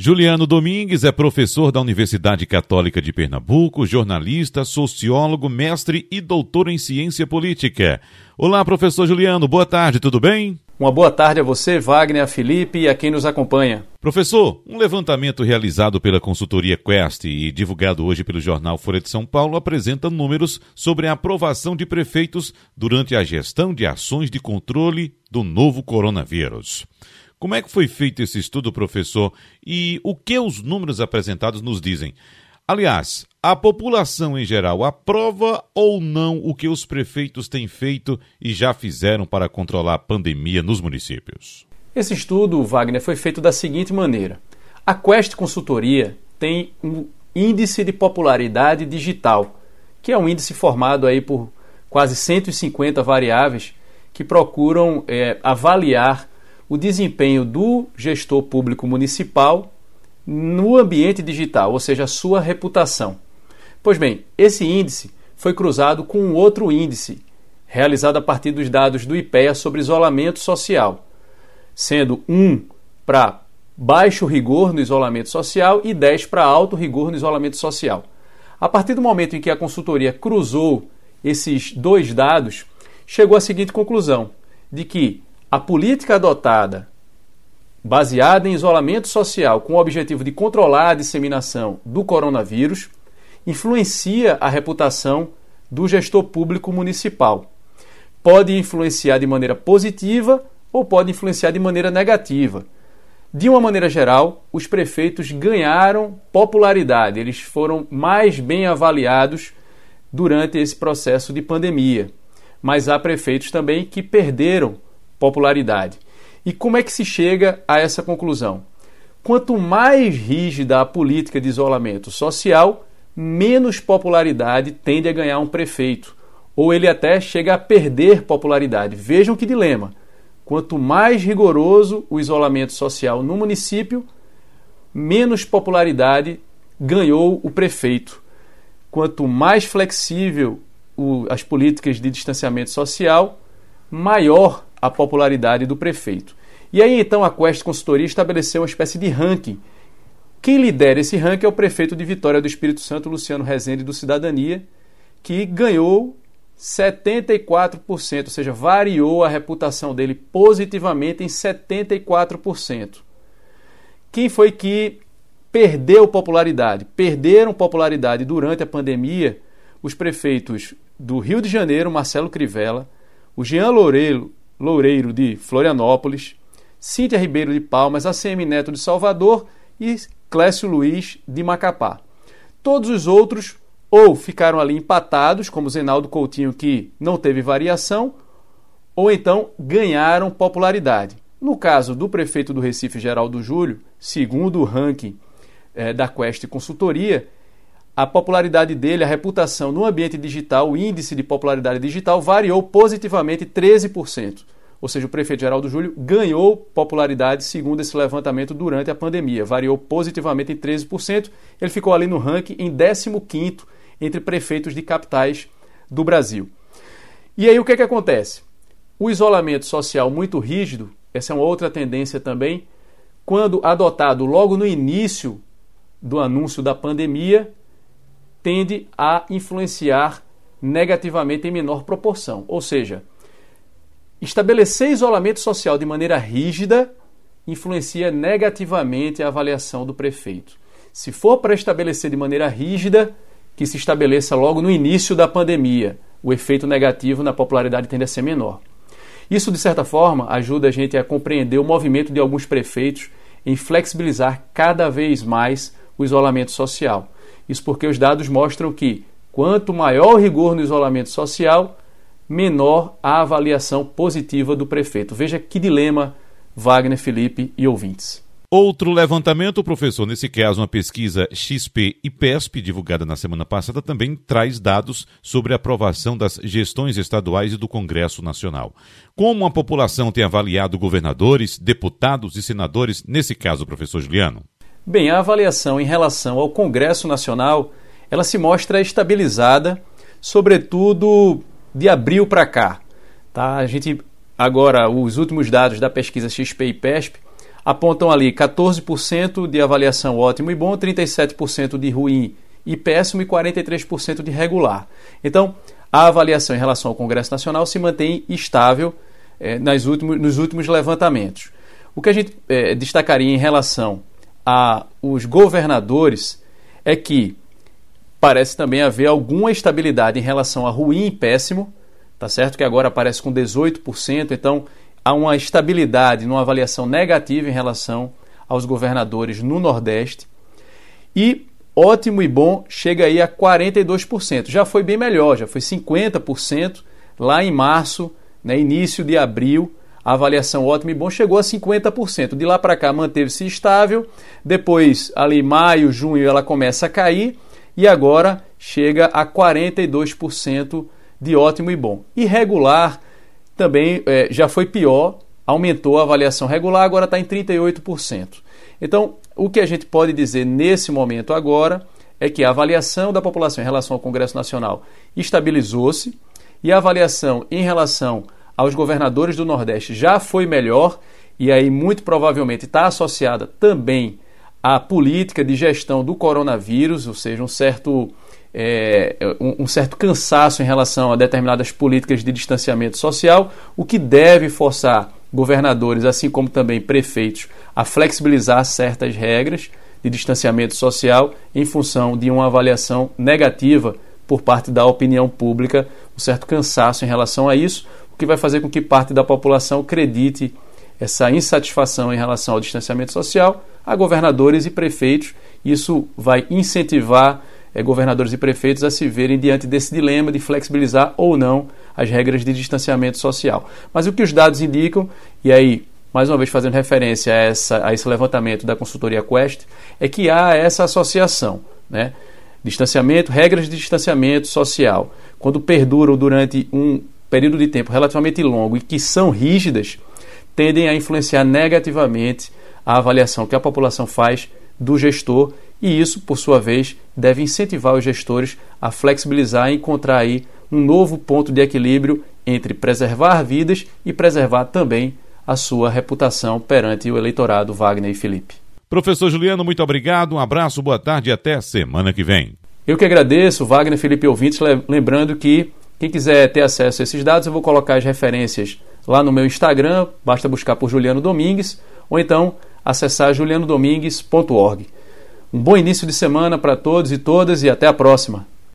Juliano Domingues é professor da Universidade Católica de Pernambuco, jornalista, sociólogo, mestre e doutor em ciência política. Olá, professor Juliano, boa tarde, tudo bem? Uma boa tarde a você, Wagner, a Felipe e a quem nos acompanha. Professor, um levantamento realizado pela consultoria Quest e divulgado hoje pelo jornal Folha de São Paulo apresenta números sobre a aprovação de prefeitos durante a gestão de ações de controle do novo coronavírus. Como é que foi feito esse estudo, professor? E o que os números apresentados nos dizem? Aliás, a população em geral aprova ou não o que os prefeitos têm feito e já fizeram para controlar a pandemia nos municípios? Esse estudo, Wagner, foi feito da seguinte maneira: a Quest Consultoria tem um índice de popularidade digital, que é um índice formado aí por quase 150 variáveis que procuram é, avaliar o desempenho do gestor público municipal no ambiente digital, ou seja, a sua reputação. Pois bem, esse índice foi cruzado com um outro índice, realizado a partir dos dados do IPEA sobre isolamento social, sendo 1 para baixo rigor no isolamento social e 10 para alto rigor no isolamento social. A partir do momento em que a consultoria cruzou esses dois dados, chegou à seguinte conclusão: de que a política adotada, baseada em isolamento social com o objetivo de controlar a disseminação do coronavírus, influencia a reputação do gestor público municipal. Pode influenciar de maneira positiva ou pode influenciar de maneira negativa. De uma maneira geral, os prefeitos ganharam popularidade, eles foram mais bem avaliados durante esse processo de pandemia. Mas há prefeitos também que perderam popularidade. E como é que se chega a essa conclusão? Quanto mais rígida a política de isolamento social, menos popularidade tende a ganhar um prefeito, ou ele até chega a perder popularidade. Vejam que dilema. Quanto mais rigoroso o isolamento social no município, menos popularidade ganhou o prefeito. Quanto mais flexível o, as políticas de distanciamento social, maior a popularidade do prefeito. E aí então a Quest Consultoria estabeleceu uma espécie de ranking. Quem lidera esse ranking é o prefeito de Vitória do Espírito Santo, Luciano Rezende do Cidadania, que ganhou 74%, ou seja, variou a reputação dele positivamente em 74%. Quem foi que perdeu popularidade? Perderam popularidade durante a pandemia os prefeitos do Rio de Janeiro, Marcelo Crivella, o Jean Loureiro, Loureiro de Florianópolis, Cíntia Ribeiro de Palmas, ACM Neto de Salvador e Clécio Luiz de Macapá. Todos os outros ou ficaram ali empatados, como Zenaldo Coutinho, que não teve variação, ou então ganharam popularidade. No caso do prefeito do Recife, Geraldo Júlio, segundo o ranking é, da Quest Consultoria, a popularidade dele, a reputação no ambiente digital, o índice de popularidade digital variou positivamente 13%. Ou seja, o prefeito Geraldo Júlio ganhou popularidade segundo esse levantamento durante a pandemia, variou positivamente em 13%. Ele ficou ali no ranking em 15º entre prefeitos de capitais do Brasil. E aí o que, é que acontece? O isolamento social muito rígido, essa é uma outra tendência também, quando adotado logo no início do anúncio da pandemia, tende a influenciar negativamente em menor proporção. Ou seja, estabelecer isolamento social de maneira rígida influencia negativamente a avaliação do prefeito. Se for para estabelecer de maneira rígida, que se estabeleça logo no início da pandemia. O efeito negativo na popularidade tende a ser menor. Isso, de certa forma, ajuda a gente a compreender o movimento de alguns prefeitos em flexibilizar cada vez mais o isolamento social. Isso porque os dados mostram que quanto maior o rigor no isolamento social, menor a avaliação positiva do prefeito. Veja que dilema, Wagner, Felipe e ouvintes. Outro levantamento, professor, nesse caso uma pesquisa XP e PESP, divulgada na semana passada, também traz dados sobre a aprovação das gestões estaduais e do Congresso Nacional. Como a população tem avaliado governadores, deputados e senadores, nesse caso, professor Juliano? Bem, a avaliação em relação ao Congresso Nacional, ela se mostra estabilizada, sobretudo de abril para cá. Tá? A gente agora os últimos dados da pesquisa XP e PESP apontam ali 14% de avaliação ótimo e bom, 37% de ruim e péssimo e 43% de regular. Então, a avaliação em relação ao Congresso Nacional se mantém estável eh, nas últimos, nos últimos levantamentos. O que a gente eh, destacaria em relação aos governadores é que parece também haver alguma estabilidade em relação a ruim e péssimo, tá certo? Que agora aparece com 18%, então há uma estabilidade numa avaliação negativa em relação aos governadores no Nordeste. E ótimo e bom chega aí a 42%. Já foi bem melhor, já foi 50% lá em março, né, início de abril. Avaliação ótimo e bom chegou a 50%. De lá para cá manteve-se estável. Depois, ali maio, junho, ela começa a cair e agora chega a 42% de ótimo e bom. E regular também é, já foi pior, aumentou a avaliação regular, agora está em 38%. Então, o que a gente pode dizer nesse momento agora é que a avaliação da população em relação ao Congresso Nacional estabilizou-se e a avaliação em relação aos governadores do Nordeste já foi melhor e aí muito provavelmente está associada também à política de gestão do coronavírus, ou seja, um certo é, um, um, certo cansaço em relação a determinadas políticas de distanciamento social, o que deve forçar governadores, assim como também prefeitos, a flexibilizar certas regras de distanciamento social em função de uma avaliação negativa por parte da opinião pública, um certo cansaço em relação a isso, o que vai fazer com que parte da população acredite essa insatisfação em relação ao distanciamento social a governadores e prefeitos. Isso vai incentivar é, governadores e prefeitos a se verem diante desse dilema de flexibilizar ou não as regras de distanciamento social. Mas o que os dados indicam, e aí, mais uma vez fazendo referência a, essa, a esse levantamento da consultoria Quest, é que há essa associação, né? Distanciamento, regras de distanciamento social, quando perduram durante um período de tempo relativamente longo e que são rígidas, tendem a influenciar negativamente a avaliação que a população faz do gestor e isso, por sua vez, deve incentivar os gestores a flexibilizar e encontrar aí um novo ponto de equilíbrio entre preservar vidas e preservar também a sua reputação perante o eleitorado Wagner e Felipe. Professor Juliano, muito obrigado, um abraço, boa tarde e até semana que vem. Eu que agradeço, Wagner, Felipe ouvintes, lembrando que quem quiser ter acesso a esses dados, eu vou colocar as referências lá no meu Instagram, basta buscar por Juliano Domingues, ou então acessar julianodomingues.org. Um bom início de semana para todos e todas e até a próxima.